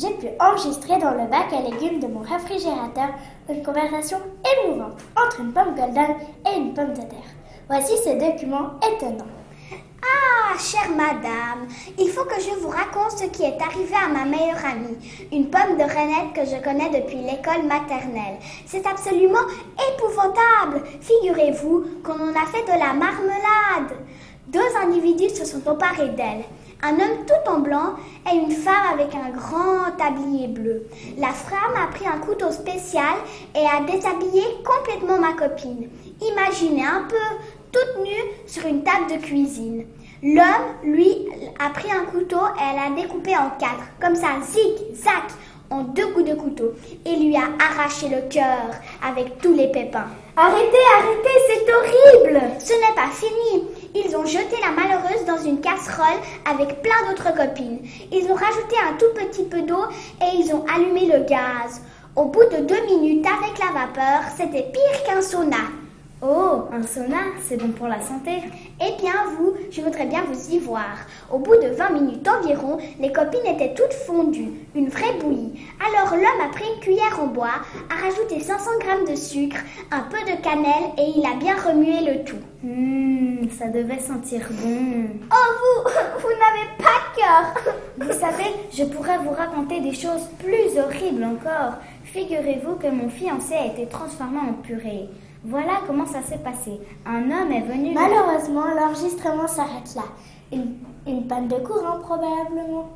j'ai pu enregistrer dans le bac à légumes de mon réfrigérateur une conversation émouvante entre une pomme golden et une pomme de terre. Voici ce document étonnant. Ah, chère madame, il faut que je vous raconte ce qui est arrivé à ma meilleure amie, une pomme de renette que je connais depuis l'école maternelle. C'est absolument épouvantable. Figurez-vous qu'on en a fait de la marmelade. Deux individus se sont emparés d'elle. Un homme tout en blanc et une femme avec un grand tablier bleu. La femme a pris un couteau spécial et a déshabillé complètement ma copine. Imaginez un peu, toute nue sur une table de cuisine. L'homme, lui, a pris un couteau et elle a découpé en quatre, comme ça, zig, zac, en deux coups de couteau, et lui a arraché le cœur avec tous les pépins. Arrêtez, arrêtez, c'est horrible Ce n'est pas fini. Ils ont jeté la malheureuse dans une casserole avec plein d'autres copines. Ils ont rajouté un tout petit peu d'eau et ils ont allumé le gaz. Au bout de deux minutes avec la vapeur, c'était pire qu'un sauna. Oh, un sauna, c'est bon pour la santé. Eh bien, vous, je voudrais bien vous y voir. Au bout de 20 minutes environ, les copines étaient toutes fondues, une vraie bouillie. Alors l'homme a pris une cuillère en bois, a rajouté 500 grammes de sucre, un peu de cannelle et il a bien remué le tout. Ça devait sentir bon. Oh, vous, vous n'avez pas cœur. Vous savez, je pourrais vous raconter des choses plus horribles encore. Figurez-vous que mon fiancé a été transformé en purée. Voilà comment ça s'est passé. Un homme est venu. Malheureusement, l'enregistrement s'arrête là. Une, une panne de courant, probablement.